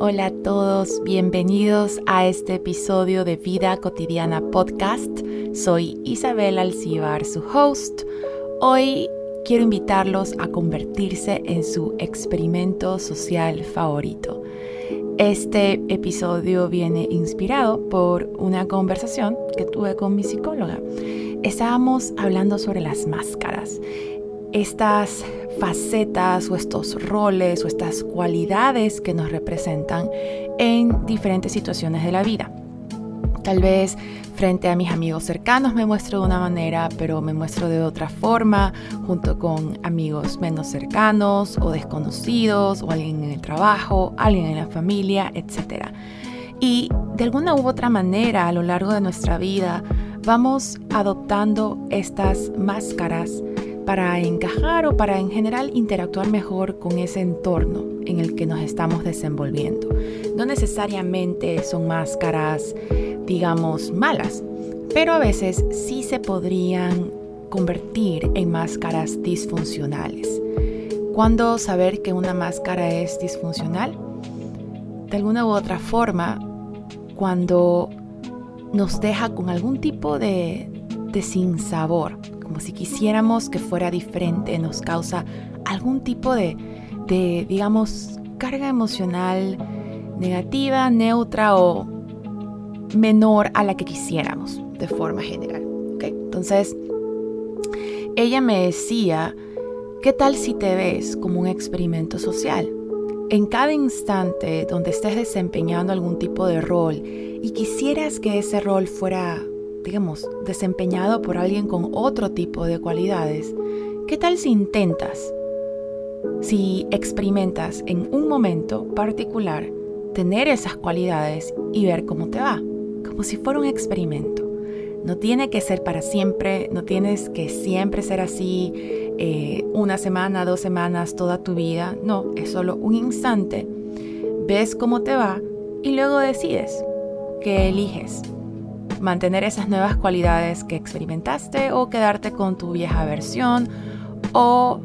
Hola a todos, bienvenidos a este episodio de Vida Cotidiana Podcast. Soy Isabel Alcibar, su host. Hoy quiero invitarlos a convertirse en su experimento social favorito. Este episodio viene inspirado por una conversación que tuve con mi psicóloga. Estábamos hablando sobre las máscaras, estas facetas o estos roles o estas cualidades que nos representan en diferentes situaciones de la vida. Tal vez frente a mis amigos cercanos me muestro de una manera, pero me muestro de otra forma, junto con amigos menos cercanos o desconocidos, o alguien en el trabajo, alguien en la familia, etc. Y de alguna u otra manera a lo largo de nuestra vida vamos adoptando estas máscaras para encajar o para en general interactuar mejor con ese entorno en el que nos estamos desenvolviendo. No necesariamente son máscaras, digamos, malas, pero a veces sí se podrían convertir en máscaras disfuncionales. ¿Cuándo saber que una máscara es disfuncional? De alguna u otra forma, cuando nos deja con algún tipo de, de sinsabor, como si quisiéramos que fuera diferente, nos causa algún tipo de, digamos, carga emocional negativa, neutra o menor a la que quisiéramos de forma general. Entonces, ella me decía, ¿qué tal si te ves como un experimento social? En cada instante donde estés desempeñando algún tipo de rol y quisieras que ese rol fuera digamos, desempeñado por alguien con otro tipo de cualidades, ¿qué tal si intentas, si experimentas en un momento particular tener esas cualidades y ver cómo te va? Como si fuera un experimento. No tiene que ser para siempre, no tienes que siempre ser así eh, una semana, dos semanas, toda tu vida. No, es solo un instante. Ves cómo te va y luego decides qué eliges mantener esas nuevas cualidades que experimentaste o quedarte con tu vieja versión o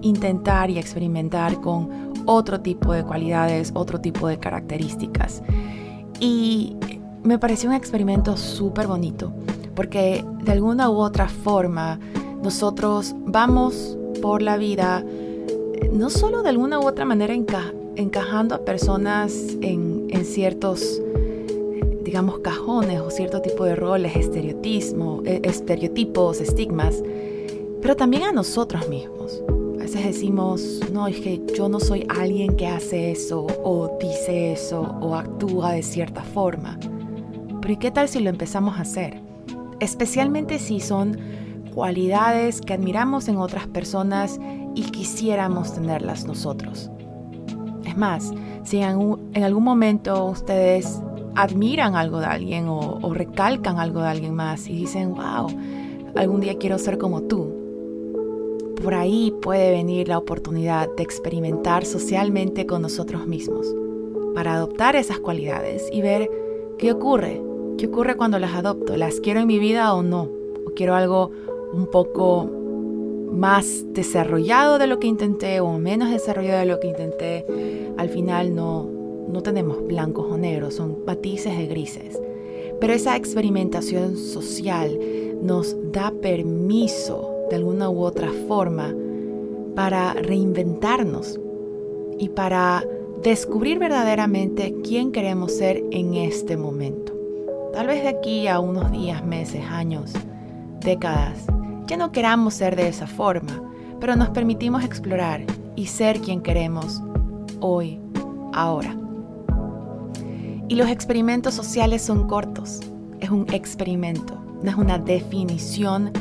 intentar y experimentar con otro tipo de cualidades, otro tipo de características. Y me pareció un experimento súper bonito porque de alguna u otra forma nosotros vamos por la vida no solo de alguna u otra manera encajando a personas en, en ciertos digamos, cajones o cierto tipo de roles, estereotismo, eh, estereotipos, estigmas, pero también a nosotros mismos. A veces decimos, no, es que yo no soy alguien que hace eso o dice eso o actúa de cierta forma. Pero ¿y qué tal si lo empezamos a hacer? Especialmente si son cualidades que admiramos en otras personas y quisiéramos tenerlas nosotros. Es más, si en algún momento ustedes admiran algo de alguien o, recalcan algo de alguien más y dicen, wow, algún día quiero ser como tú. Por ahí puede venir la oportunidad de experimentar socialmente con nosotros mismos, para adoptar esas cualidades y ver qué ocurre, qué ocurre cuando las adopto, las quiero en mi vida o no, o quiero algo un poco más desarrollado de lo que intenté o menos desarrollado de lo que intenté, al final no, no tenemos blancos o negros, son matices de grises. Pero esa experimentación social nos da permiso de alguna u otra forma para reinventarnos y para descubrir verdaderamente quién queremos ser en este momento. Tal vez de aquí a unos días, meses, años, décadas, ya no queramos ser de esa forma, pero nos permitimos explorar y ser quien queremos hoy, ahora. Y los experimentos sociales son cortos. Es un experimento, no es una definición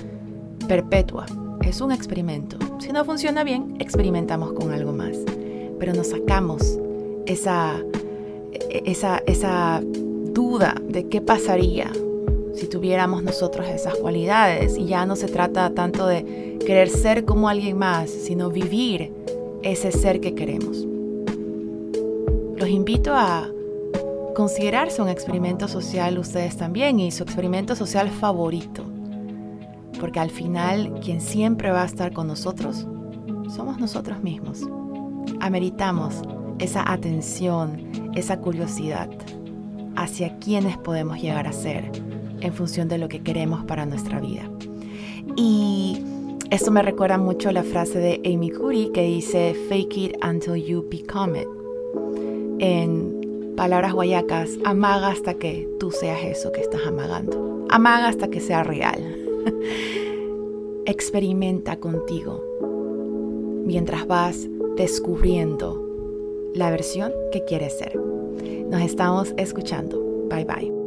perpetua. Es un experimento. Si no funciona bien, experimentamos con algo más. Pero nos sacamos esa, esa, esa duda de qué pasaría si tuviéramos nosotros esas cualidades. Y ya no se trata tanto de querer ser como alguien más, sino vivir ese ser que queremos. Los invito a considerarse un experimento social ustedes también y su experimento social favorito. Porque al final quien siempre va a estar con nosotros somos nosotros mismos. Ameritamos esa atención, esa curiosidad hacia quiénes podemos llegar a ser en función de lo que queremos para nuestra vida. Y esto me recuerda mucho la frase de Amy Cuddy que dice, fake it until you become it. En palabras guayacas, amaga hasta que tú seas eso que estás amagando. Amaga hasta que sea real. Experimenta contigo mientras vas descubriendo la versión que quieres ser. Nos estamos escuchando. Bye bye.